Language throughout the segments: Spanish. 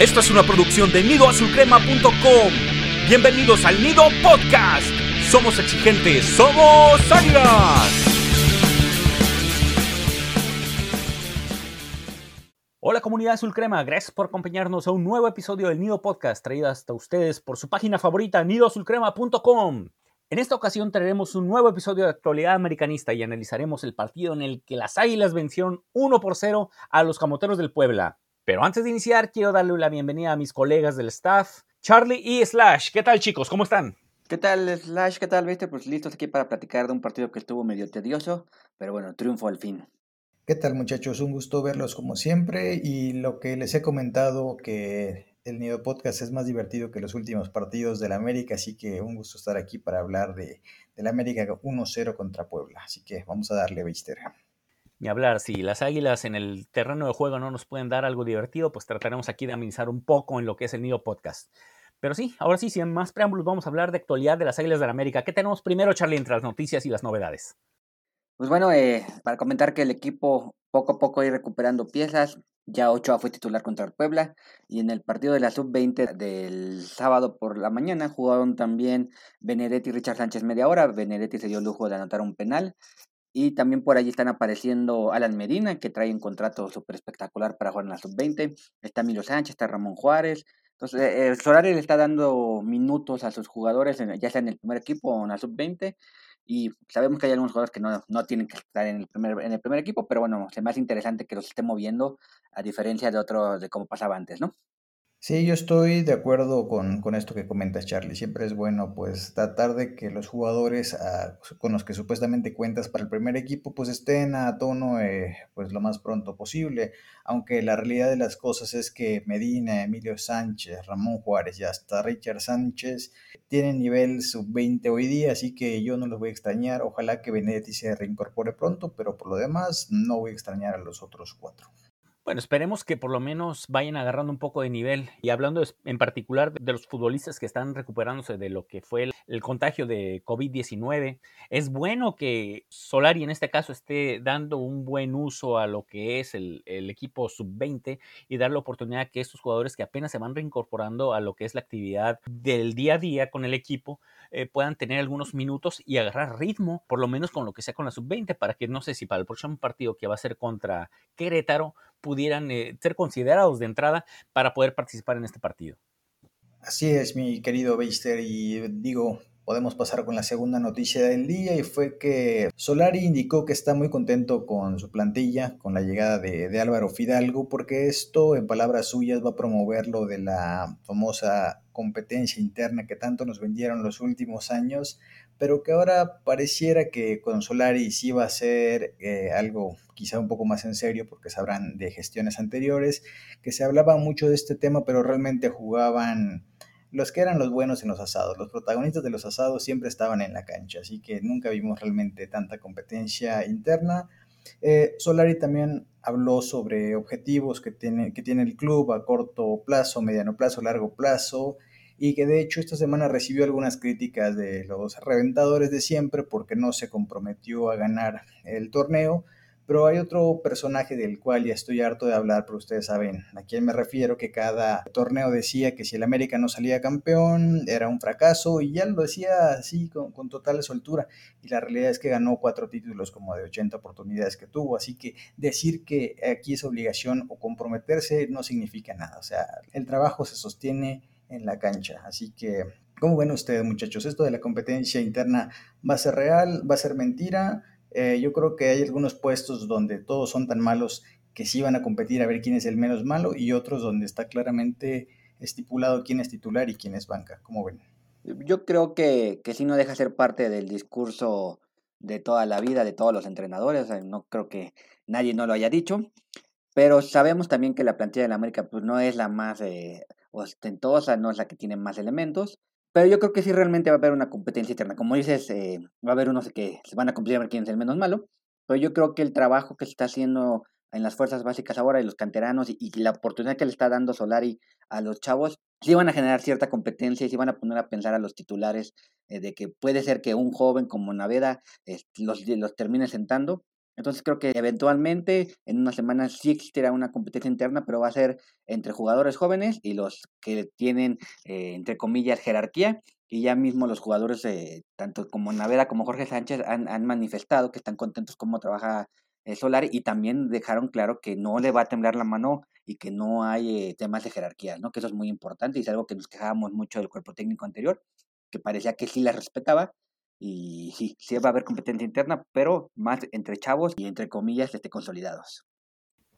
Esto es una producción de nidoazulcrema.com. Bienvenidos al Nido Podcast. Somos exigentes, somos águilas. Hola comunidad Azul Crema, gracias por acompañarnos a un nuevo episodio del Nido Podcast traído hasta ustedes por su página favorita nidoazulcrema.com. En esta ocasión traeremos un nuevo episodio de actualidad americanista y analizaremos el partido en el que las Águilas vencieron 1 por 0 a los Camoteros del Puebla. Pero antes de iniciar, quiero darle la bienvenida a mis colegas del staff, Charlie y Slash. ¿Qué tal, chicos? ¿Cómo están? ¿Qué tal, Slash? ¿Qué tal, viste? Pues listos aquí para platicar de un partido que estuvo medio tedioso, pero bueno, triunfo al fin. ¿Qué tal, muchachos? Un gusto verlos como siempre y lo que les he comentado que el Nido Podcast es más divertido que los últimos partidos de la América, así que un gusto estar aquí para hablar de, de la América 1-0 contra Puebla. Así que vamos a darle, Beister. Ni hablar, si las águilas en el terreno de juego no nos pueden dar algo divertido, pues trataremos aquí de amenizar un poco en lo que es el Nido Podcast. Pero sí, ahora sí, sin más preámbulos, vamos a hablar de actualidad de las águilas de la América. ¿Qué tenemos primero, Charlie, entre las noticias y las novedades? Pues bueno, eh, para comentar que el equipo poco a poco ir recuperando piezas, ya Ochoa fue titular contra el Puebla y en el partido de la sub-20 del sábado por la mañana jugaron también Benedetti y Richard Sánchez media hora. Benedetti se dio el lujo de anotar un penal y también por allí están apareciendo Alan Medina, que trae un contrato súper espectacular para jugar en la sub-20. Está Milo Sánchez, está Ramón Juárez. Entonces, eh, Solari le está dando minutos a sus jugadores, ya sea en el primer equipo o en la sub-20 y sabemos que hay algunos jugadores que no, no, tienen que estar en el primer en el primer equipo, pero bueno, me hace interesante que los esté moviendo a diferencia de otros de cómo pasaba antes, ¿no? Sí, yo estoy de acuerdo con, con, esto que comentas, Charlie. Siempre es bueno, pues, tratar de que los jugadores ah, con los que supuestamente cuentas para el primer equipo, pues, estén a tono, eh, pues, lo más pronto posible. Aunque la realidad de las cosas es que Medina, Emilio Sánchez, Ramón Juárez y hasta Richard Sánchez tienen nivel sub-20 hoy día, así que yo no los voy a extrañar. Ojalá que Benedetti se reincorpore pronto, pero por lo demás no voy a extrañar a los otros cuatro. Bueno, esperemos que por lo menos vayan agarrando un poco de nivel. Y hablando en particular de los futbolistas que están recuperándose de lo que fue el, contagio de COVID-19, es bueno que Solari en este caso esté dando un buen uso a lo que es el, el equipo sub-20 y dar la oportunidad a que estos jugadores que apenas se van reincorporando a lo que es la actividad del día a día con el equipo, eh, puedan tener algunos minutos y agarrar ritmo, por lo menos con lo que sea con la sub-20, para que no sé si para el próximo partido que va a ser contra Querétaro pudieran eh, ser considerados de entrada para poder participar en este partido. Así es, mi querido Beister, y digo, podemos pasar con la segunda noticia del día y fue que Solari indicó que está muy contento con su plantilla, con la llegada de, Álvaro Fidalgo, porque esto, en palabras suyas, va a promover lo de la famosa competencia interna que tanto nos vendieron los últimos años, pero que ahora pareciera que con Solari sí va a ser eh, algo quizá un poco más en serio, porque sabrán de gestiones anteriores, que se hablaba mucho de este tema, pero realmente jugaban los que eran los buenos en los asados, los protagonistas de los asados siempre estaban en la cancha, así que nunca vimos realmente tanta competencia interna. Eh, Solari también habló sobre objetivos que tiene, que tiene el club a corto plazo, mediano plazo, largo plazo, y que de hecho esta semana recibió algunas críticas de los reventadores de siempre porque no se comprometió a ganar el torneo, pero hay otro personaje del cual ya estoy harto de hablar, pero ustedes saben a quién me refiero, que cada torneo decía que si el América no salía campeón era un fracaso y ya lo decía así con, con, total soltura. Y la realidad es que ganó cuatro títulos como de 80 oportunidades que tuvo, así que decir que aquí es obligación o comprometerse no significa nada. O sea, el trabajo se sostiene en la cancha. Así que, ¿cómo ven ustedes muchachos? ¿Esto de la competencia interna va a ser real? ¿Va a ser mentira? Eh, yo creo que hay algunos puestos donde todos son tan malos que sí van a competir a ver quién es el menos malo y otros donde está claramente estipulado quién es titular y quién es banca. ¿Cómo ven? Yo creo que, que sí no deja ser parte del discurso de toda la vida de todos los entrenadores. no creo que nadie no lo haya dicho. Pero sabemos también que la plantilla de la América pues, no es la más eh, ostentosa, no es la que tiene más elementos. Pero yo creo que sí realmente va a haber una competencia interna. Como dices, eh, va a haber unos que se van a cumplir a quién es el menos malo. Pero yo creo que el trabajo que se está haciendo en las fuerzas básicas ahora y los canteranos y, la oportunidad que le está dando Solari a los chavos, sí van a generar cierta competencia y sí van a poner a pensar a los titulares eh, de que puede ser que un joven como Naveda los, los termine sentando Entonces creo que eventualmente en unas semanas sí existirá una competencia interna, pero va a ser entre jugadores jóvenes y los que tienen, eh, entre comillas, jerarquía. Y ya mismo los jugadores, eh, tanto como Navera como Jorge Sánchez, han, han manifestado que están contentos cómo trabaja el Solari y también dejaron claro que no le va a temblar la mano y que no hay eh, temas de jerarquía, ¿no? Que eso es muy importante y es algo que nos quejábamos mucho del cuerpo técnico anterior, que parecía que sí la respetaba y sí, sí va a haber competencia interna, pero más entre chavos y entre comillas este, consolidados.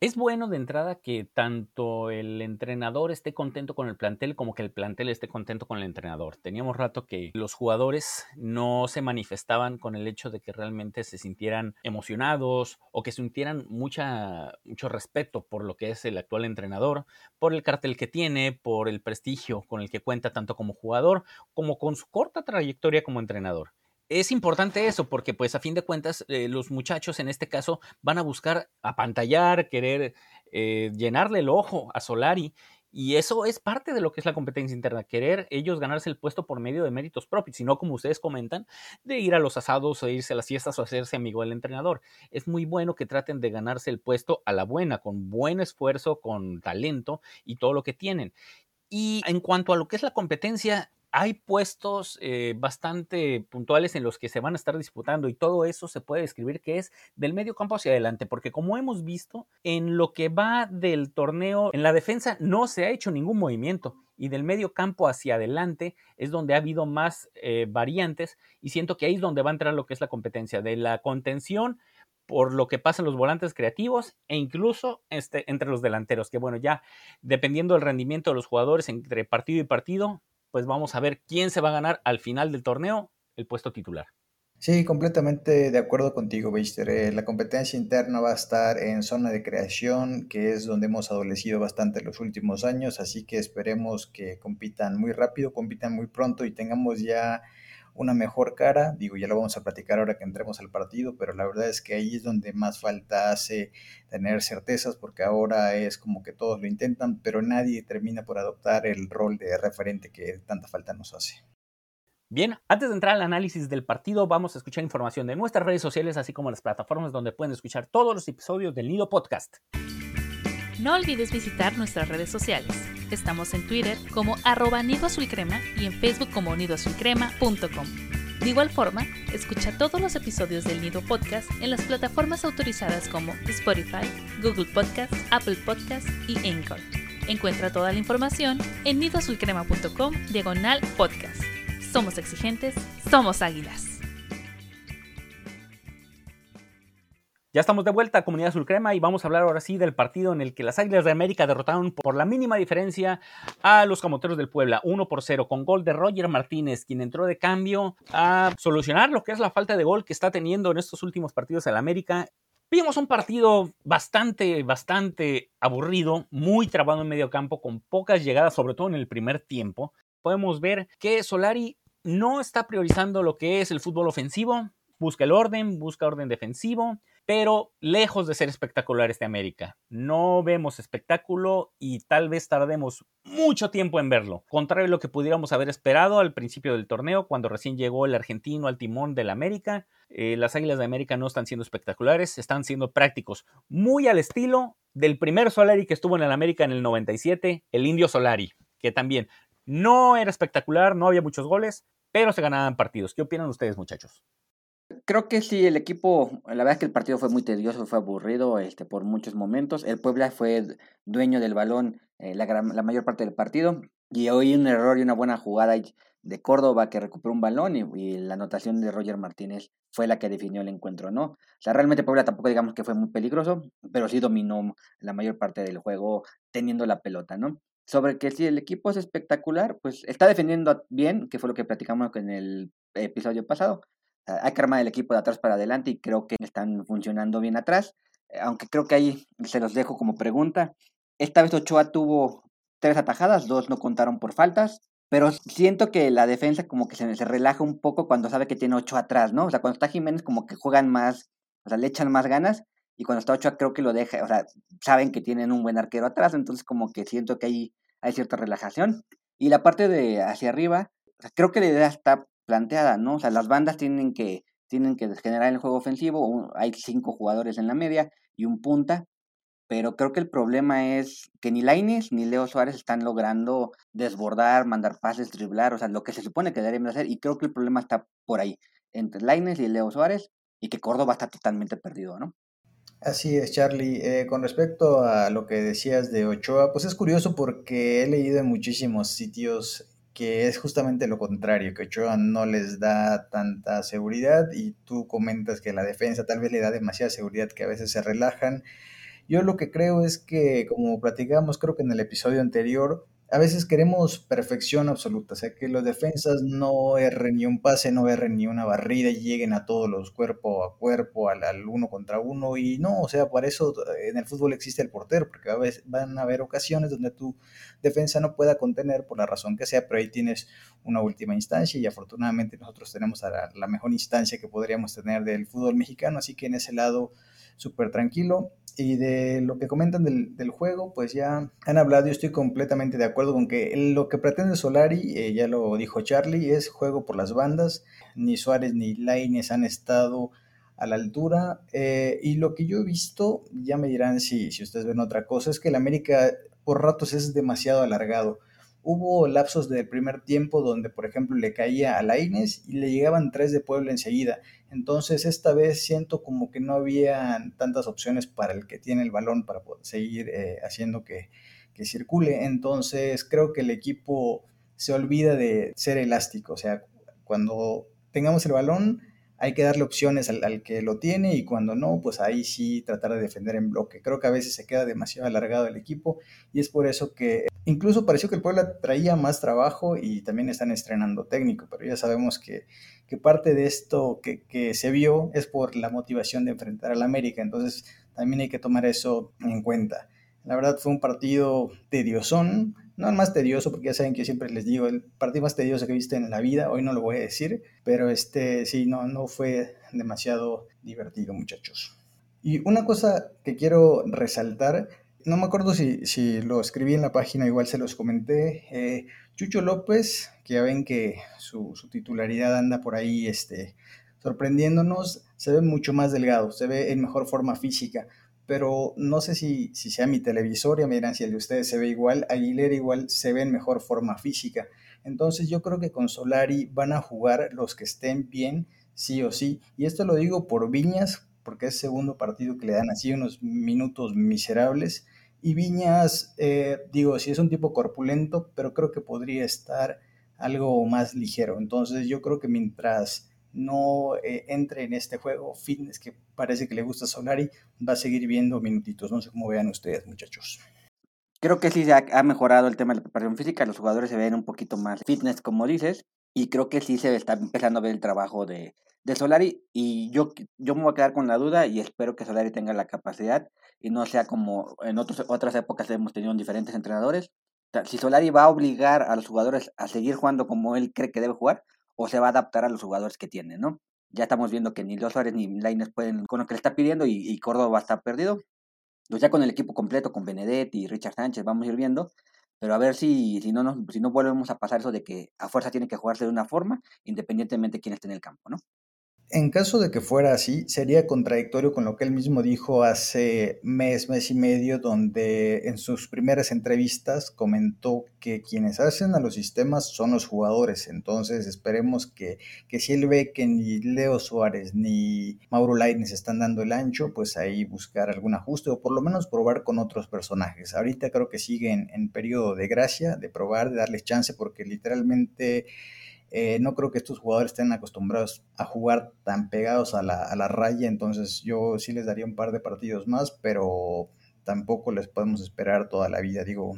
Es bueno de entrada que tanto el entrenador esté contento con el plantel como que el plantel esté contento con el entrenador. Teníamos rato que los jugadores no se manifestaban con el hecho de que realmente se sintieran emocionados o que sintieran mucha, mucho respeto por lo que es el actual entrenador, por el cartel que tiene, por el prestigio con el que cuenta tanto como jugador como con su corta trayectoria como entrenador es importante eso porque pues a fin de cuentas eh, los muchachos en este caso van a buscar apantallar, querer eh, llenarle el ojo a Solari y eso es parte de lo que es la competencia interna, querer ellos ganarse el puesto por medio de méritos propios, sino como ustedes comentan, de ir a los asados o irse a las fiestas o hacerse amigo del entrenador. Es muy bueno que traten de ganarse el puesto a la buena, con buen esfuerzo, con talento y todo lo que tienen. Y en cuanto a lo que es la competencia, hay puestos eh, bastante puntuales en los que se van a estar disputando y todo eso se puede describir que es del medio campo hacia adelante, porque como hemos visto, en lo que va del torneo, en la defensa no se ha hecho ningún movimiento y del medio campo hacia adelante es donde ha habido más eh, variantes y siento que ahí es donde va a entrar lo que es la competencia de la contención por lo que pasa en los volantes creativos e incluso este, entre los delanteros, que bueno, ya dependiendo del rendimiento de los jugadores entre partido y partido, pues vamos a ver quién se va a ganar al final del torneo el puesto titular. Sí, completamente de acuerdo contigo, Beister. Eh, la competencia interna va a estar en zona de creación, que es donde hemos adolecido bastante los últimos años, así que esperemos que compitan muy rápido, compitan muy pronto y tengamos ya una mejor cara. Digo, ya lo vamos a platicar ahora que entremos al partido, pero la verdad es que ahí es donde más falta hace tener certezas, porque ahora es como que todos lo intentan, pero nadie termina por adoptar el rol de referente que tanta falta nos hace. Bien, antes de entrar al análisis del partido, vamos a escuchar información de nuestras redes sociales, así como las plataformas donde pueden escuchar todos los episodios del Nido Podcast. No olvides visitar nuestras redes sociales. Estamos en Twitter como arroba nido y en Facebook como nidoazulcrema.com. De igual forma, escucha todos los episodios del Nido Podcast en las plataformas autorizadas como Spotify, Google Podcast, Apple Podcast y Anchor. Encuentra toda la información en nidoazulcrema.com diagonal podcast. Somos exigentes, somos águilas. Ya estamos de vuelta, Comunidad Azul Crema, y vamos a hablar ahora sí del partido en el que las Águilas de América derrotaron por la mínima diferencia a los Camoteros del Puebla, 1 por 0, con gol de Roger Martínez, quien entró de cambio a solucionar lo que es la falta de gol que está teniendo en estos últimos partidos el América. Vimos un partido bastante, bastante aburrido, muy trabado en medio campo, con pocas llegadas, sobre todo en el primer tiempo. Podemos ver que Solari no está priorizando lo que es el fútbol ofensivo, busca el orden, busca orden defensivo, pero lejos de ser espectacular este América. No vemos espectáculo y tal vez tardemos mucho tiempo en verlo, contrario a lo que pudiéramos haber esperado al principio del torneo, cuando recién llegó el argentino al timón del América. Eh, las Águilas de América no están siendo espectaculares, están siendo prácticos, muy al estilo del primer Solari que estuvo en el América en el 97, el Indio Solari, que también no era espectacular, no había muchos goles, pero se ganaban partidos. ¿Qué opinan ustedes, muchachos? Creo que sí, el equipo, la verdad es que el partido fue muy tedioso, fue aburrido este, por muchos momentos. El Puebla fue dueño del balón eh, la, la mayor parte del partido y hoy un error y una buena jugada de Córdoba que recuperó un balón y, la anotación de Roger Martínez fue la que definió el encuentro, ¿no? O sea, realmente Puebla tampoco digamos que fue muy peligroso, pero sí dominó la mayor parte del juego teniendo la pelota, ¿no? Sobre que si el equipo es espectacular, pues está defendiendo bien, que fue lo que platicamos en el episodio pasado, hay que armar el equipo de atrás para adelante y creo que están funcionando bien atrás. Eh, aunque creo que ahí se los dejo como pregunta. Esta vez Ochoa tuvo tres atajadas, dos no contaron por faltas, pero siento que la defensa como que se, relaja un poco cuando sabe que tiene Ochoa atrás, ¿no? O sea, cuando está Jiménez como que juegan más, o sea, le echan más ganas y cuando está Ochoa creo que lo deja, o sea, saben que tienen un buen arquero atrás, entonces como que siento que ahí hay cierta relajación. Y la parte de hacia arriba, creo que la idea está planteada, ¿no? O sea, las bandas tienen que, tienen que generar el juego ofensivo, hay cinco jugadores en la media y un punta, pero creo que el problema es que ni Laines ni Leo Suárez están logrando desbordar, mandar pases, driblar, o sea, lo que se supone que deberían hacer, y creo que el problema está por ahí, entre Laines y Leo Suárez, y que Córdoba está totalmente perdido, ¿no? Así es, Charlie. Eh, con respecto a lo que decías de Ochoa, pues es curioso porque he leído en muchísimos sitios que es justamente lo contrario, que Ochoa no les da tanta seguridad y tú comentas que la defensa tal vez le da demasiada seguridad que a veces se relajan. Yo lo que creo es que, como platicamos creo que en el episodio anterior, a veces queremos perfección absoluta, o sea, que los defensas no erren ni un pase, no erren ni una barrida y lleguen a todos los cuerpo a cuerpo, al, uno contra uno, y no, o sea, para eso eh, en el fútbol existe el portero, porque a veces van a haber ocasiones donde tu defensa no pueda contener por la razón que sea, pero ahí tienes una última instancia y afortunadamente nosotros tenemos la, la mejor instancia que podríamos tener del fútbol mexicano, así que en ese lado súper tranquilo. Y de lo que comentan del, del, juego, pues ya han hablado, yo estoy completamente de acuerdo con que lo que pretende Solari, eh, ya lo dijo Charlie, es juego por las bandas. Ni Suárez ni Laines han estado a la altura. Eh, y lo que yo he visto, ya me dirán si, si ustedes ven otra cosa, es que el América por ratos es demasiado alargado. Hubo lapsos del primer tiempo donde, por ejemplo, le caía a Laines y le llegaban tres de Puebla enseguida. Entonces, esta vez siento como que no había tantas opciones para el que tiene el balón para poder seguir eh, haciendo que, que circule. Entonces, creo que el equipo se olvida de ser elástico. O sea, cuando tengamos el balón, hay que darle opciones al, que lo tiene y cuando no, pues ahí sí tratar de defender en bloque. Creo que a veces se queda demasiado alargado el equipo y es por eso que incluso pareció que el Puebla traía más trabajo y también están estrenando técnico, pero ya sabemos que, que parte de esto que, que, se vio es por la motivación de enfrentar al América, entonces también hay que tomar eso en cuenta. La verdad fue un partido tediosón, no el más tedioso, porque ya saben que siempre les digo, el partido más tedioso que he visto en la vida, hoy no lo voy a decir, pero este sí, no, no fue demasiado divertido, muchachos. Y una cosa que quiero resaltar, no me acuerdo si, si lo escribí en la página, igual se los comenté, eh, Chucho López, que ya ven que su, su titularidad anda por ahí este, sorprendiéndonos, se ve mucho más delgado, se ve en mejor forma física pero no sé si, si sea mi televisor, ya me dirán si el de ustedes se ve igual, Aguilera igual se ve en mejor forma física. Entonces yo creo que con Solari van a jugar los que estén bien, sí o sí. Y esto lo digo por Viñas, porque es segundo partido que le dan así unos minutos miserables. Y Viñas, eh, digo, si es un tipo corpulento, pero creo que podría estar algo más ligero. Entonces yo creo que mientras no eh, entre en este juego fitness que parece que le gusta a Solari, va a seguir viendo minutitos. No sé cómo vean ustedes, muchachos. Creo que sí se ha, mejorado el tema de la preparación física, los jugadores se ven un poquito más fitness, como dices, y creo que sí se está empezando a ver el trabajo de, de Solari, y yo, yo me voy a quedar con la duda y espero que Solari tenga la capacidad y no sea como en otros, otras épocas hemos tenido diferentes entrenadores. si Solari va a obligar a los jugadores a seguir jugando como él cree que debe jugar, o se va a adaptar a los jugadores que tiene, ¿no? Ya estamos viendo que ni los Suárez ni Laines pueden con lo que le está pidiendo y, Córdoba está perdido. Pues ya con el equipo completo, con Benedetti y Richard Sánchez, vamos a ir viendo. Pero a ver si, si, no nos, si no volvemos a pasar eso de que a fuerza tiene que jugarse de una forma, independientemente de quién esté en el campo, ¿no? En caso de que fuera así, sería contradictorio con lo que él mismo dijo hace mes, mes y medio, donde en sus primeras entrevistas comentó que quienes hacen a los sistemas son los jugadores. Entonces esperemos que, que si él ve que ni Leo Suárez ni Mauro Lainez están dando el ancho, pues ahí buscar algún ajuste o por lo menos probar con otros personajes. Ahorita creo que sigue en, en periodo de gracia, de probar, de darles chance, porque literalmente eh, no creo que estos jugadores estén acostumbrados a jugar tan pegados a la, a la, raya, entonces yo sí les daría un par de partidos más, pero tampoco les podemos esperar toda la vida. Digo,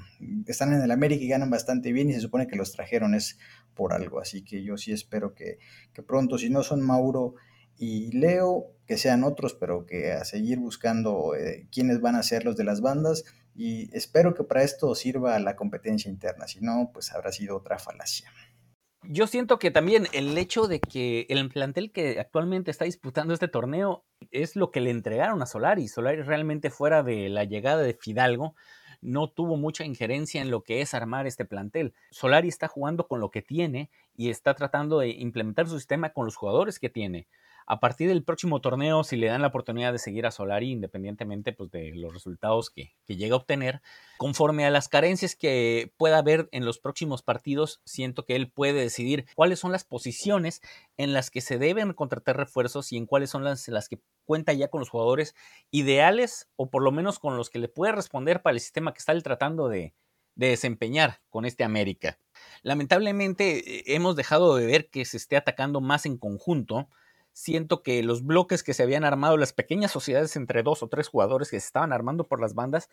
están en el América y ganan bastante bien y se supone que los trajeron es por algo, así que yo sí espero que, que pronto, si no son Mauro y Leo, que sean otros, pero que a seguir buscando eh, quiénes van a ser los de las bandas y espero que para esto sirva la competencia interna, si no, pues habrá sido otra falacia. Yo siento que también el hecho de que el plantel que actualmente está disputando este torneo es lo que le entregaron a Solari. Solari realmente fuera de la llegada de Fidalgo no tuvo mucha injerencia en lo que es armar este plantel. Solari está jugando con lo que tiene y está tratando de implementar su sistema con los jugadores que tiene. A partir del próximo torneo, si le dan la oportunidad de seguir a Solari, independientemente pues, de los resultados que, que llega a obtener, conforme a las carencias que pueda haber en los próximos partidos, siento que él puede decidir cuáles son las posiciones en las que se deben contratar refuerzos y en cuáles son las, las que cuenta ya con los jugadores ideales o por lo menos con los que le puede responder para el sistema que está él tratando de, de desempeñar con este América. Lamentablemente eh, hemos dejado de ver que se esté atacando más en conjunto. Siento que los bloques que se habían armado, las pequeñas sociedades entre dos o tres jugadores que se estaban armando por las bandas,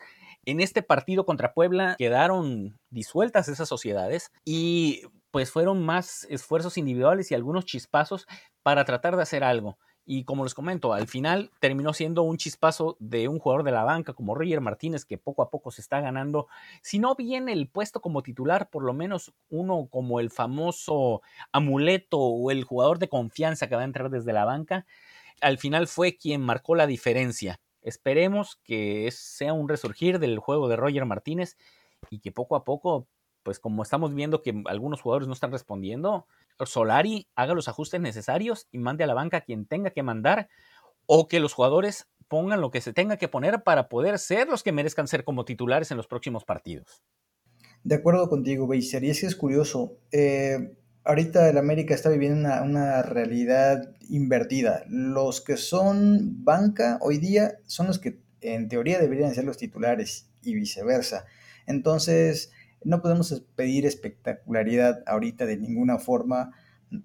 en este partido contra Puebla quedaron disueltas esas sociedades y pues fueron más esfuerzos individuales y algunos chispazos para tratar de hacer algo. Y como les comento, al final terminó siendo un chispazo de un jugador de la banca como Roger Martínez, que poco a poco se está ganando, si no bien el puesto como titular, por lo menos uno como el famoso amuleto o el jugador de confianza que va a entrar desde la banca, al final fue quien marcó la diferencia. Esperemos que sea un resurgir del juego de Roger Martínez y que poco a poco, pues como estamos viendo que algunos jugadores no están respondiendo, Solari haga los ajustes necesarios y mande a la banca a quien tenga que mandar o que los jugadores pongan lo que se tenga que poner para poder ser los que merezcan ser como titulares en los próximos partidos. De acuerdo contigo, Beiser, y es que es curioso. Eh, ahorita el América está viviendo una, una, realidad invertida. Los que son banca hoy día son los que en teoría deberían ser los titulares y viceversa. Entonces, no podemos pedir espectacularidad ahorita de ninguna forma,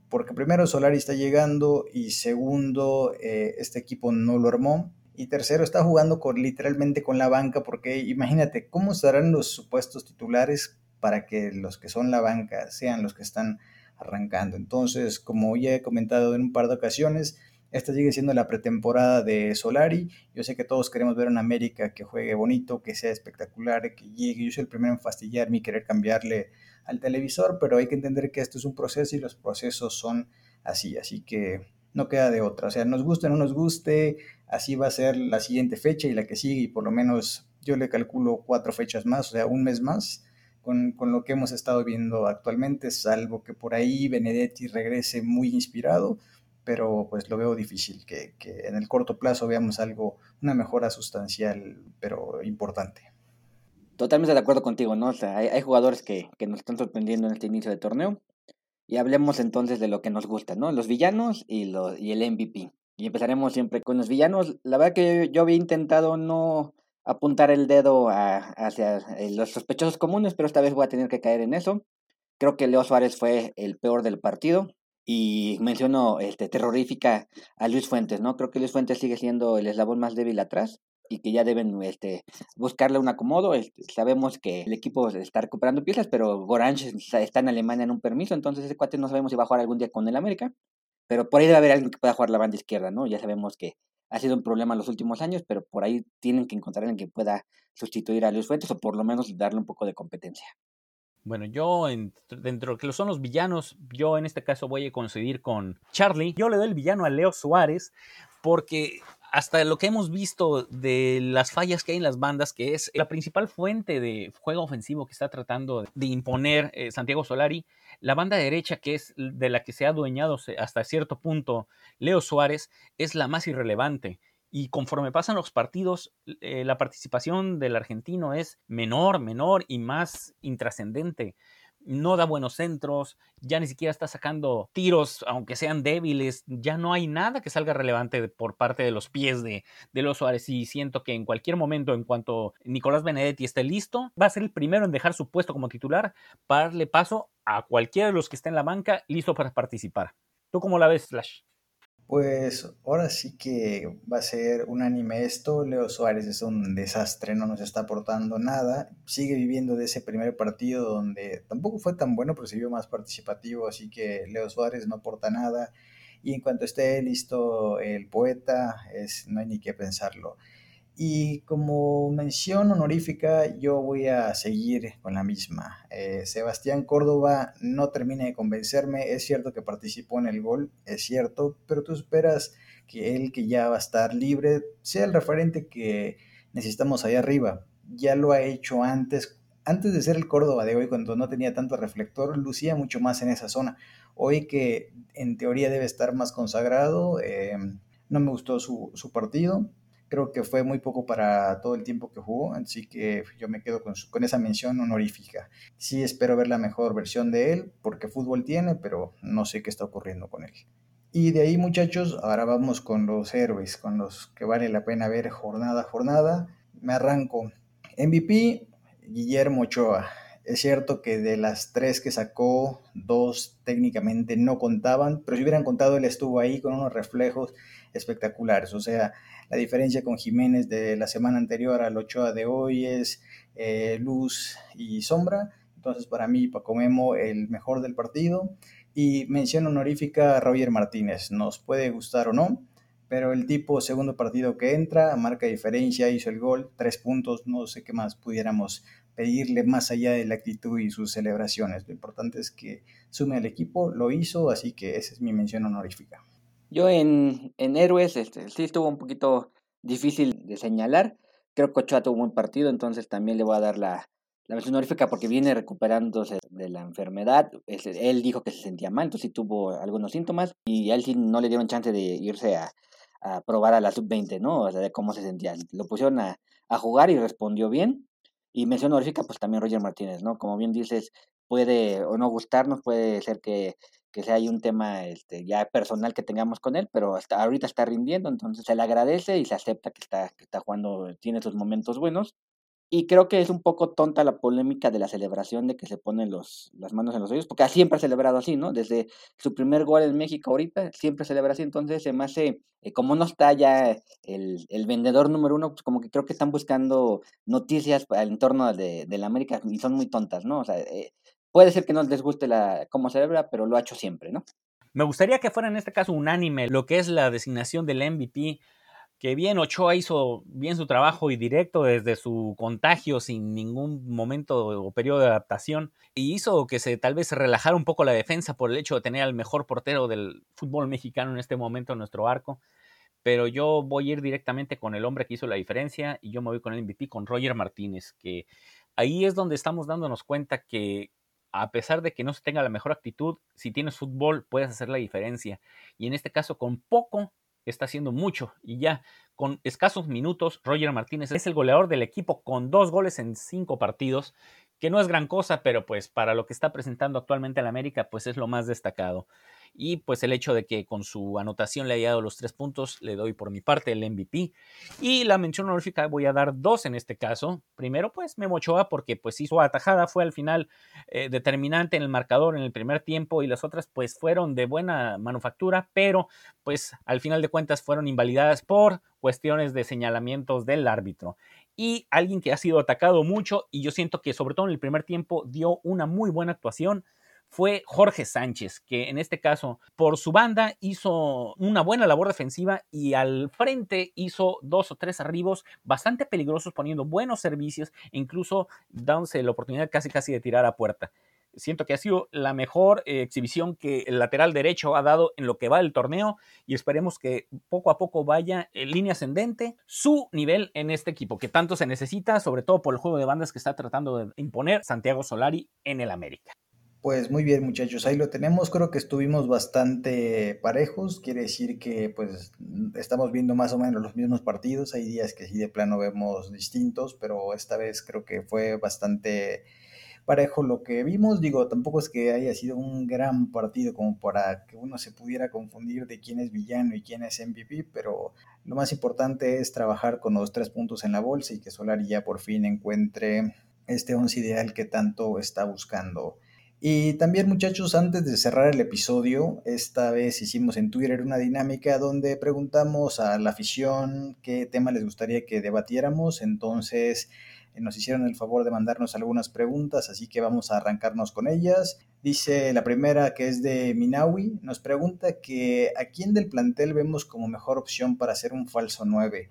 porque primero Solari está llegando y segundo, eh, este equipo no lo armó. Y tercero, está jugando con, literalmente con la banca, porque imagínate, ¿cómo estarán los supuestos titulares para que los que son la banca sean los que están arrancando? Entonces, como ya he comentado en un par de ocasiones, esta sigue siendo la pretemporada de Solari. Yo sé que todos queremos ver a América que juegue bonito, que sea espectacular, que llegue. Yo soy el primero en fastidiarme y querer cambiarle al televisor, pero hay que entender que esto es un proceso y los procesos son así. Así que no queda de otra. O sea, nos guste o no nos guste, así va a ser la siguiente fecha y la que sigue, y por lo menos yo le calculo cuatro fechas más, o sea, un mes más. Con, con, lo que hemos estado viendo actualmente, salvo que por ahí Benedetti regrese muy inspirado, pero pues lo veo difícil que, que, en el corto plazo veamos algo, una mejora sustancial, pero importante. Totalmente de acuerdo contigo, ¿no? O sea, hay, hay jugadores que, que, nos están sorprendiendo en este inicio de torneo. Y hablemos entonces de lo que nos gusta, ¿no? Los villanos y, los, y el MVP. Y empezaremos siempre con los villanos. La verdad que yo, yo había intentado no apuntar el dedo a, hacia eh, los sospechosos comunes, pero esta vez voy a tener que caer en eso. Creo que Leo Suárez fue el peor del partido y menciono este, terrorífica a Luis Fuentes, ¿no? Creo que Luis Fuentes sigue siendo el eslabón más débil atrás y que ya deben este, buscarle un acomodo. Este, sabemos que el equipo está recuperando piezas, pero Gorange está en Alemania en un permiso, entonces ese cuate no sabemos si va a jugar algún día con el América, pero por ahí debe haber alguien que pueda jugar la banda izquierda, ¿no? Ya sabemos que ha sido un problema en los últimos años, pero por ahí tienen que encontrar alguien que pueda sustituir a Luis Fuentes o por lo menos darle un poco de competencia. Bueno, yo dentro de lo que son los villanos, yo en este caso voy a coincidir con Charlie. Yo le doy el villano a Leo Suárez porque hasta lo que hemos visto de las fallas que hay en las bandas, que es la principal fuente de juego ofensivo que está tratando de imponer eh, Santiago Solari, la banda derecha, que es de la que se ha adueñado hasta cierto punto Leo Suárez, es la más irrelevante y conforme pasan los partidos, eh, la participación del argentino es menor, menor y más intrascendente. No da buenos centros, ya ni siquiera está sacando tiros, aunque sean débiles, ya no hay nada que salga relevante por parte de los pies de, de los Suárez y siento que en cualquier momento, en cuanto Nicolás Benedetti esté listo, va a ser el primero en dejar su puesto como titular para darle paso a cualquiera de los que esté en la banca listo para participar. ¿Tú cómo la ves, Flash? Pues ahora sí que va a ser unánime esto. Leo Suárez es un desastre, no nos está aportando nada. Sigue viviendo de ese primer partido donde tampoco fue tan bueno, pero se vio más participativo, así que Leo Suárez no aporta nada. Y en cuanto esté listo el poeta, es, no hay ni que pensarlo. Y como mención honorífica, yo voy a seguir con la misma. Eh, Sebastián Córdoba no termina de convencerme. Es cierto que participó en el gol, es cierto, pero tú esperas que él, que ya va a estar libre, sea el referente que necesitamos ahí arriba. Ya lo ha hecho antes antes de ser el Córdoba de hoy, cuando no tenía tanto reflector, lucía mucho más en esa zona. Hoy que en teoría debe estar más consagrado, eh, no me gustó su, su, partido. Creo que fue muy poco para todo el tiempo que jugó, así que yo me quedo con, con esa mención honorífica. Sí espero ver la mejor versión de él, porque fútbol tiene, pero no sé qué está ocurriendo con él. Y de ahí, muchachos, ahora vamos con los héroes, con los que vale la pena ver jornada a jornada. Me arranco. MVP, Guillermo Ochoa. Es cierto que de las tres que sacó, dos técnicamente no contaban, pero si hubieran contado, él estuvo ahí con unos reflejos espectaculares. O sea, la diferencia con Jiménez de la semana anterior al Ochoa de hoy es eh, luz y sombra. Entonces, para mí, Paco Memo, el mejor del partido. Y mención honorífica a Roger Martínez. Nos puede gustar o no, pero el tipo, segundo partido que entra, marca diferencia, hizo el gol, tres puntos, no sé qué más pudiéramos pedirle más allá de la actitud y sus celebraciones. Lo importante es que sume al equipo, lo hizo, así que esa es mi mención honorífica. Yo en, en Héroes este, sí estuvo un poquito difícil de señalar. Creo que Ochoa tuvo un buen partido, entonces también le voy a dar la, la mención honorífica porque viene recuperándose de la enfermedad. Él dijo que se sentía mal, entonces sí tuvo algunos síntomas y a él sí no le dieron chance de irse a, a probar a la sub-20, ¿no? O sea, de cómo se sentía. Lo pusieron a, a jugar y respondió bien. Y mención honorífica, pues también Roger Martínez, ¿no? Como bien dices, puede o no gustarnos, puede ser que, que sea ahí un tema este, ya personal que tengamos con él, pero hasta ahorita está rindiendo, entonces se le agradece y se acepta que está, que está jugando, tiene sus momentos buenos. Y creo que es un poco tonta la polémica de la celebración de que se ponen los, las manos en los oídos, porque siempre ha celebrado así, ¿no? Desde su primer gol en México ahorita, siempre celebra así. Entonces, se me hace, eh, como no está ya el, el, vendedor número uno, pues como que creo que están buscando noticias al entorno de, de la América y son muy tontas, ¿no? O sea, eh, puede ser que no les guste la, cómo celebra, pero lo ha hecho siempre, ¿no? Me gustaría que fuera en este caso unánime lo que es la designación del MVP que bien Ochoa hizo bien su trabajo y directo desde su contagio sin ningún momento o periodo de adaptación y hizo que se tal vez relajara un poco la defensa por el hecho de tener al mejor portero del fútbol mexicano en este momento en nuestro arco. Pero yo voy a ir directamente con el hombre que hizo la diferencia y yo me voy con el MVP, con Roger Martínez, que ahí es donde estamos dándonos cuenta que a pesar de que no se tenga la mejor actitud, si tienes fútbol puedes hacer la diferencia. Y en este caso, con poco está haciendo mucho y ya con escasos minutos, Roger Martínez es el goleador del equipo con dos goles en cinco partidos, que no es gran cosa, pero pues para lo que está presentando actualmente el América, pues es lo más destacado y pues el hecho de que con su anotación le haya dado los tres puntos, le doy por mi parte el MVP. Y la mención honorífica voy a dar dos en este caso. Primero, pues Memo Ochoa, porque pues hizo atajada, fue al final eh, determinante en el marcador en el primer tiempo y las otras pues fueron de buena manufactura, pero pues al final de cuentas fueron invalidadas por cuestiones de señalamientos del árbitro y alguien que ha sido atacado mucho y yo siento que sobre todo en el primer tiempo dio una muy buena actuación fue Jorge Sánchez, que en este caso por su banda hizo una buena labor defensiva y al frente hizo dos o tres arribos bastante peligrosos poniendo buenos servicios e incluso dándose la oportunidad casi casi de tirar a puerta. Siento que ha sido la mejor eh, exhibición que el lateral derecho ha dado en lo que va del torneo y esperemos que poco a poco vaya en línea ascendente su nivel en este equipo que tanto se necesita, sobre todo por el juego de bandas que está tratando de imponer Santiago Solari en el América. Pues muy bien muchachos, ahí lo tenemos, creo que estuvimos bastante parejos, quiere decir que pues estamos viendo más o menos los mismos partidos, hay días que sí de plano vemos distintos, pero esta vez creo que fue bastante parejo lo que vimos, digo, tampoco es que haya sido un gran partido como para que uno se pudiera confundir de quién es villano y quién es MVP, pero lo más importante es trabajar con los tres puntos en la bolsa y que Solari ya por fin encuentre este once ideal que tanto está buscando. Y también muchachos, antes de cerrar el episodio, esta vez hicimos en Twitter una dinámica donde preguntamos a la afición qué tema les gustaría que debatiéramos. Entonces nos hicieron el favor de mandarnos algunas preguntas, así que vamos a arrancarnos con ellas. Dice la primera que es de Minawi, nos pregunta que a quién del plantel vemos como mejor opción para hacer un falso 9.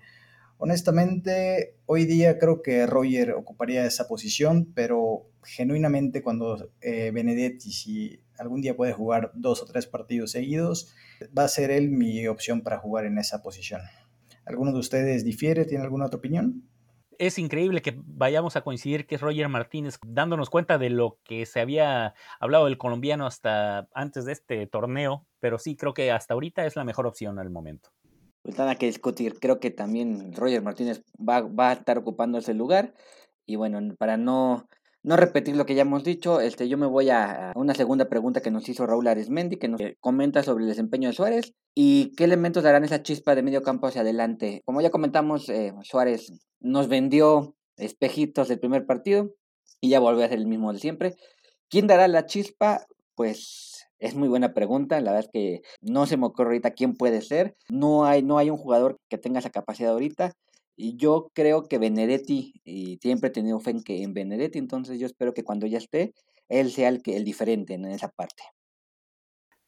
Honestamente, hoy día creo que Roger ocuparía esa posición, pero genuinamente cuando eh, Benedetti, si algún día puede jugar dos o tres partidos seguidos, va a ser él mi opción para jugar en esa posición. ¿Alguno de ustedes difiere? ¿Tiene alguna otra opinión? Es increíble que vayamos a coincidir que es Roger Martínez, dándonos cuenta de lo que se había hablado del colombiano hasta antes de este torneo, pero sí creo que hasta ahorita es la mejor opción al momento. Pues nada que discutir, creo que también Roger Martínez va, va a estar ocupando ese lugar y bueno, para no no repetir lo que ya hemos dicho, este, yo me voy a, una segunda pregunta que nos hizo Raúl Arismendi, que nos comenta sobre el desempeño de Suárez y qué elementos darán esa chispa de medio campo hacia adelante. Como ya comentamos, eh, Suárez nos vendió espejitos del primer partido y ya volvió a ser el mismo de siempre. ¿Quién dará la chispa? Pues es muy buena pregunta, la verdad es que no se me ocurre ahorita quién puede ser. No hay, no hay un jugador que tenga esa capacidad ahorita. Y yo creo que Benedetti, y siempre he tenido fe en, que, en Benedetti, entonces yo espero que cuando ya esté, él sea el, que, el diferente en esa parte.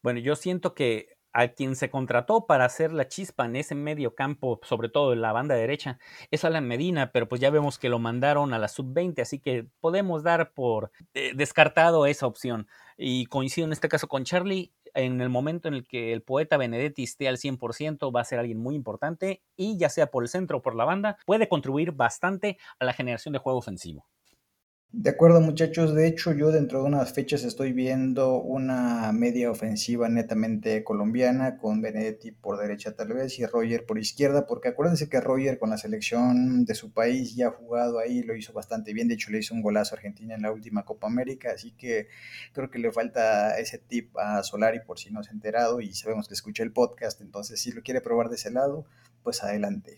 Bueno, yo siento que a quien se contrató para hacer la chispa en ese medio campo, sobre todo en la banda derecha, es Alan Medina, pero pues ya vemos que lo mandaron a la sub-20, así que podemos dar por eh, descartado esa opción. Y coincido en este caso con Charlie, en el momento en el que el poeta Benedetti esté al 100%, va a ser alguien muy importante y ya sea por el centro o por la banda, puede contribuir bastante a la generación de juego ofensivo. De acuerdo muchachos, de hecho yo dentro de unas fechas estoy viendo una media ofensiva netamente colombiana con Benedetti por derecha tal vez y Roger por izquierda, porque acuérdense que Roger con la selección de su país ya ha jugado ahí, lo hizo bastante bien, de hecho le hizo un golazo a Argentina en la última Copa América, así que creo que le falta ese tip a Solari por si no se ha enterado y sabemos que escucha el podcast, entonces si lo quiere probar de ese lado, pues adelante.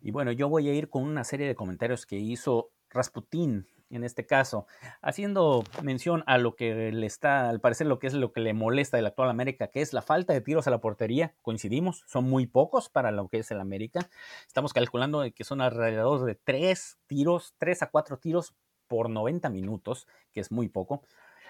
Y bueno, yo voy a ir con una serie de comentarios que hizo Rasputín en este caso, haciendo mención a lo que le está, al parecer lo que es lo que le molesta del actual América, que es la falta de tiros a la portería, coincidimos, son muy pocos para lo que es el América, estamos calculando que son alrededor de tres tiros, tres a cuatro tiros por 90 minutos, que es muy poco.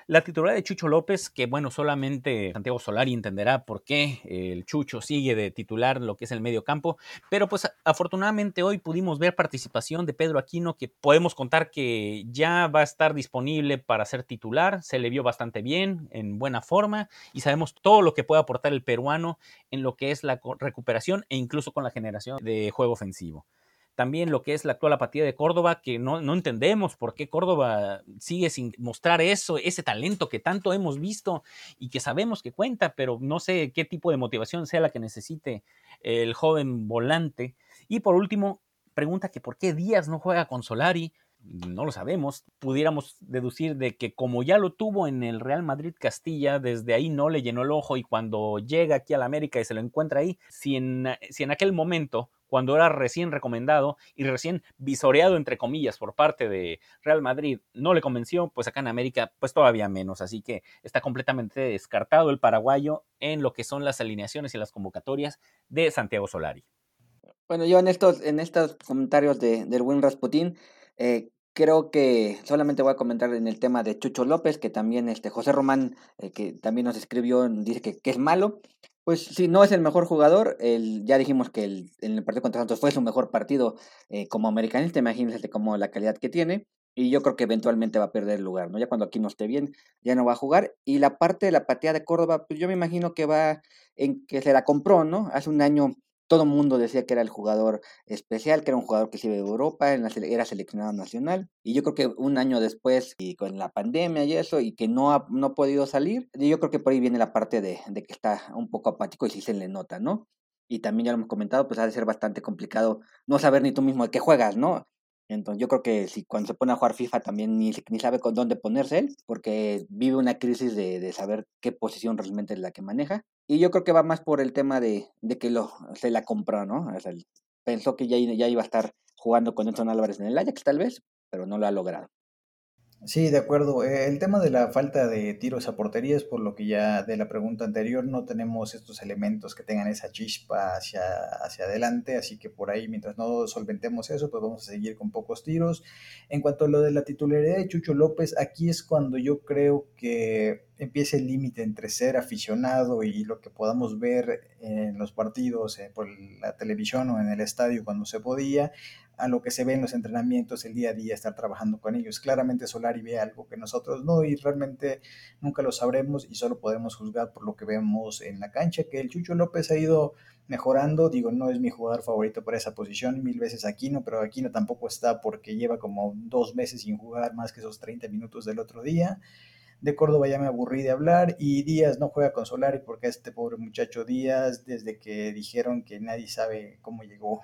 La titular de Chucho López, que bueno, solamente Santiago Solari entenderá por qué el Chucho sigue de titular lo que es el medio campo, pero pues afortunadamente hoy pudimos ver participación de Pedro Aquino, que podemos contar que ya va a estar disponible para ser titular, se le vio bastante bien, en buena forma, y sabemos todo lo que puede aportar el peruano en lo que es la recuperación e incluso con la generación de juego ofensivo también lo que es la actual apatía de Córdoba, que no, entendemos por qué Córdoba sigue sin mostrar eso, ese talento que tanto hemos visto y que sabemos que cuenta, pero no sé qué tipo de motivación sea la que necesite el joven volante. Y por último, pregunta que por qué Díaz no juega con Solari. No lo sabemos. Pudiéramos deducir de que como ya lo tuvo en el Real Madrid Castilla, desde ahí no le llenó el ojo y cuando llega aquí a la América y se lo encuentra ahí, si en, si en aquel momento cuando era recién recomendado y recién visoreado, entre comillas, por parte de Real Madrid, no le convenció, pues acá en América, pues todavía menos. Así que está completamente descartado el paraguayo en lo que son las alineaciones y las convocatorias de Santiago Solari. Bueno, yo en estos, en estos comentarios de, del buen Rasputín, eh, creo que solamente voy a comentar en el tema de Chucho López, que también este José Román, eh, que también nos escribió, dice que, que, es malo. Pues si no es el mejor jugador, el, ya dijimos que el, en el partido contra Santos fue su mejor partido eh, como americanista, imagínense como la calidad que tiene, y yo creo que eventualmente va a perder el lugar, ¿no? Ya cuando aquí no esté bien, ya no va a jugar, y la parte de la patea de Córdoba, pues yo me imagino que va en que se la compró, ¿no? Hace un año todo el mundo decía que era el jugador especial, que era un jugador que se iba de Europa, era seleccionado nacional. Y yo creo que un año después, y con la pandemia y eso, y que no ha, no ha podido salir, yo creo que por ahí viene la parte de, de que está un poco apático y sí se le nota, ¿no? Y también ya lo hemos comentado, pues ha de ser bastante complicado no saber ni tú mismo de qué juegas, ¿no? Entonces yo creo que si cuando se pone a jugar FIFA también ni, ni sabe con dónde ponerse él, porque vive una crisis de, de, saber qué posición realmente es la que maneja. Y yo creo que va más por el tema de, de que lo, se la compró, ¿no? O sea, pensó que ya, ya iba a estar jugando con Edson Álvarez en el Ajax tal vez, pero no lo ha logrado. Sí, de acuerdo. Eh, el tema de la falta de tiros a portería es por lo que ya de la pregunta anterior no tenemos estos elementos que tengan esa chispa hacia, hacia adelante, así que por ahí mientras no solventemos eso, pues vamos a seguir con pocos tiros. En cuanto a lo de la titularidad de Chucho López, aquí es cuando yo creo que empieza el límite entre ser aficionado y lo que podamos ver en los partidos, eh, por la televisión o en el estadio cuando se podía, a lo que se ve en los entrenamientos, el día a día, estar trabajando con ellos. Claramente Solari ve algo que nosotros no y realmente nunca lo sabremos y solo podemos juzgar por lo que vemos en la cancha, que el Chucho López ha ido mejorando, digo, no es mi jugador favorito para esa posición, mil veces Aquino, pero Aquino tampoco está porque lleva como dos meses sin jugar más que esos 30 minutos del otro día. De Córdoba ya me aburrí de hablar y Díaz no juega con Solari porque este pobre muchacho Díaz, desde que dijeron que nadie sabe cómo llegó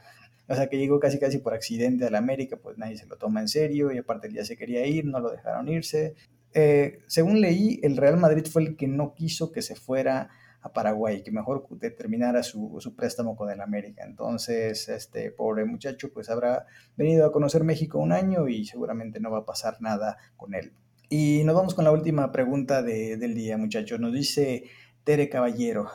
o sea, que llegó casi casi por accidente a la América, pues nadie se lo toma en serio y aparte ya se quería ir, no lo dejaron irse. Eh, según leí, el Real Madrid fue el que no quiso que se fuera a Paraguay, que mejor determinara su, su, préstamo con el América. Entonces, este pobre muchacho pues habrá venido a conocer México un año y seguramente no va a pasar nada con él. Y nos vamos con la última pregunta del día, muchachos. Nos dice Tere Caballero,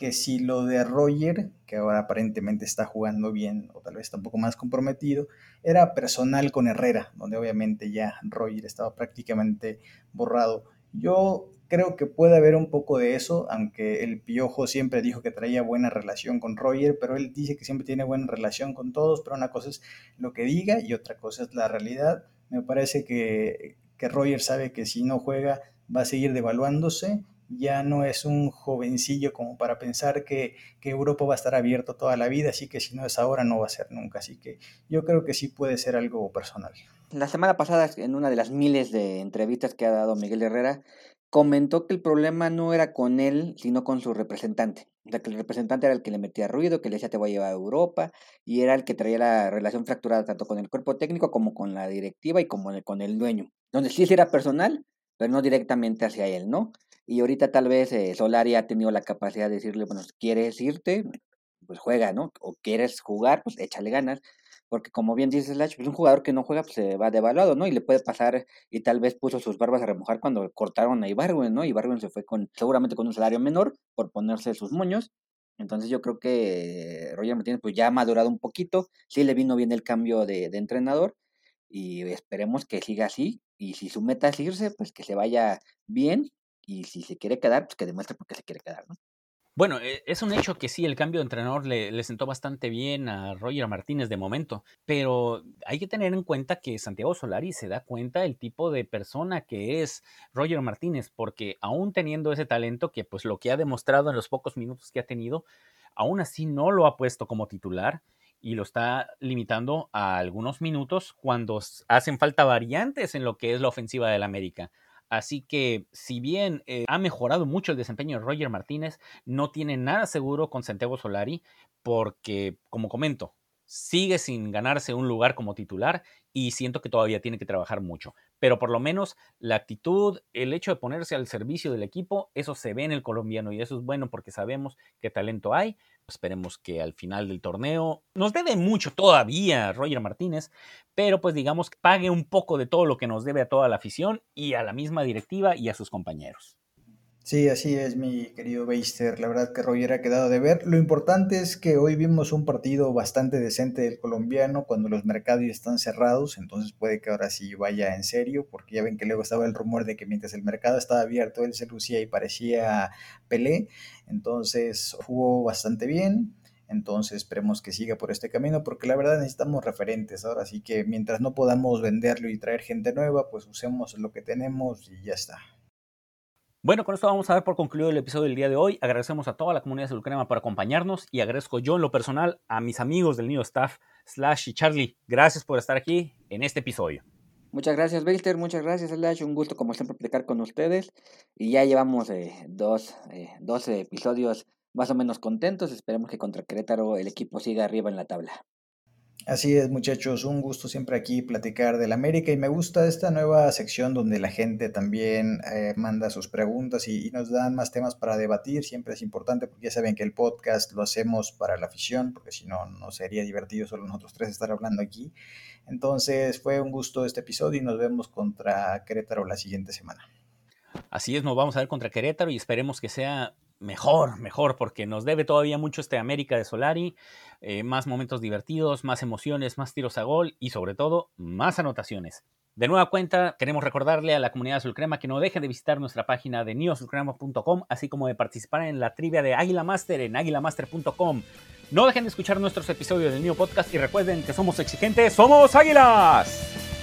que si lo de Roger, que ahora aparentemente está jugando bien o tal vez está un poco más comprometido, era personal con Herrera, donde obviamente ya Roger estaba prácticamente borrado. Yo creo que puede haber un poco de eso, aunque el Piojo siempre dijo que traía buena relación con Roger, pero él dice que siempre tiene buena relación con todos, pero una cosa es lo que diga y otra cosa es la realidad. Me parece que, que Roger sabe que si no juega va a seguir devaluándose ya no es un jovencillo como para pensar que, Europa va a estar abierto toda la vida, así que si no es ahora no va a ser nunca, así que yo creo que sí puede ser algo personal. La semana pasada, en una de las miles de entrevistas que ha dado Miguel Herrera, comentó que el problema no era con él, sino con su representante. O sea, que el representante era el que le metía ruido, que le decía te voy a llevar a Europa, y era el que traía la relación fracturada tanto con el cuerpo técnico como con la directiva y como con el dueño. Donde sí era personal, pero no directamente hacia él, ¿no? Y ahorita tal vez eh, Solari ha tenido la capacidad de decirle, bueno, quieres irte, pues juega, ¿no? O quieres jugar, pues échale ganas. Porque como bien dice Slash, pues un jugador que no juega, pues se va devaluado, ¿no? Y le puede pasar, y tal vez puso sus barbas a remojar cuando cortaron a Ibargüen, ¿no? Ibargüen se fue con, seguramente con un salario menor por ponerse sus moños. Entonces yo creo que Roger Martínez pues ya ha madurado un poquito, sí le vino bien el cambio de entrenador y esperemos que siga así y si su meta es irse, pues que se vaya bien y si se quiere quedar, pues que demuestre por qué se quiere quedar, ¿no? Bueno, e, es un hecho que sí, el cambio de entrenador le, sentó bastante bien a Roger Martínez de momento, pero hay que tener en cuenta que Santiago Solari se da cuenta del tipo de persona que es Roger Martínez, porque aún teniendo ese talento, que pues lo que ha demostrado en los pocos minutos que ha tenido, aún así no lo ha puesto como titular y lo está limitando a algunos minutos cuando hacen falta variantes en lo que es la ofensiva del América. Así que, si bien eh, ha mejorado mucho el desempeño de Roger Martínez, no tiene nada seguro con Santiago Solari, porque, como comento, sigue sin ganarse un lugar como titular y siento que todavía tiene que trabajar mucho. Pero por lo menos la actitud, el hecho de ponerse al servicio del equipo, eso se ve en el colombiano y eso es bueno porque sabemos qué talento hay, Esperemos que al final del torneo nos debe mucho todavía Roger Martínez, pero pues digamos que pague un poco de todo lo que nos debe a toda la afición y a la misma directiva y a sus compañeros. Sí, así es, mi querido Beister. La verdad que Roger ha quedado de ver. Lo importante es que hoy vimos un partido bastante decente del colombiano cuando los mercados están cerrados, entonces puede que ahora sí vaya en serio, porque ya ven que luego estaba el rumor de que mientras el mercado estaba abierto, él se lucía y parecía Pelé. Entonces jugó bastante bien. Entonces esperemos que siga por este camino porque la verdad necesitamos referentes. Ahora sí que mientras no podamos venderlo y traer gente nueva, pues usemos lo que tenemos y ya está. Bueno, con esto vamos a dar por concluido el episodio del día de hoy. Agradecemos a toda la comunidad de Crema por acompañarnos y agradezco yo en lo personal a mis amigos del Nido Staff, Slash y Charlie. Gracias por estar aquí en este episodio. Muchas gracias, Baster. Muchas gracias, Slash. Un gusto, como siempre, platicar con ustedes. Y ya llevamos eh, dos, eh, dos episodios más o menos contentos. Esperemos que contra Querétaro el equipo siga arriba en la tabla. Así es, muchachos, un gusto siempre aquí platicar del América y me gusta esta nueva sección donde la gente también eh, manda sus preguntas y, nos dan más temas para debatir. Siempre es importante porque ya saben que el podcast lo hacemos para la afición, porque si no, no sería divertido solo nosotros tres estar hablando aquí. Entonces fue un gusto este episodio y nos vemos contra Querétaro la siguiente semana. Así es, nos vamos a ver contra Querétaro y esperemos que sea mejor, mejor, porque nos debe todavía mucho este América de Solari, eh, más momentos divertidos, más emociones, más tiros a gol y sobre todo más anotaciones. De nueva cuenta, queremos recordarle a la comunidad Azul Crema que no deje de visitar nuestra página de neoazulcrema.com, así como de participar en la trivia de Águila Master en águilamaster.com. No dejen de escuchar nuestros episodios del Neo Podcast y recuerden que somos exigentes, somos águilas.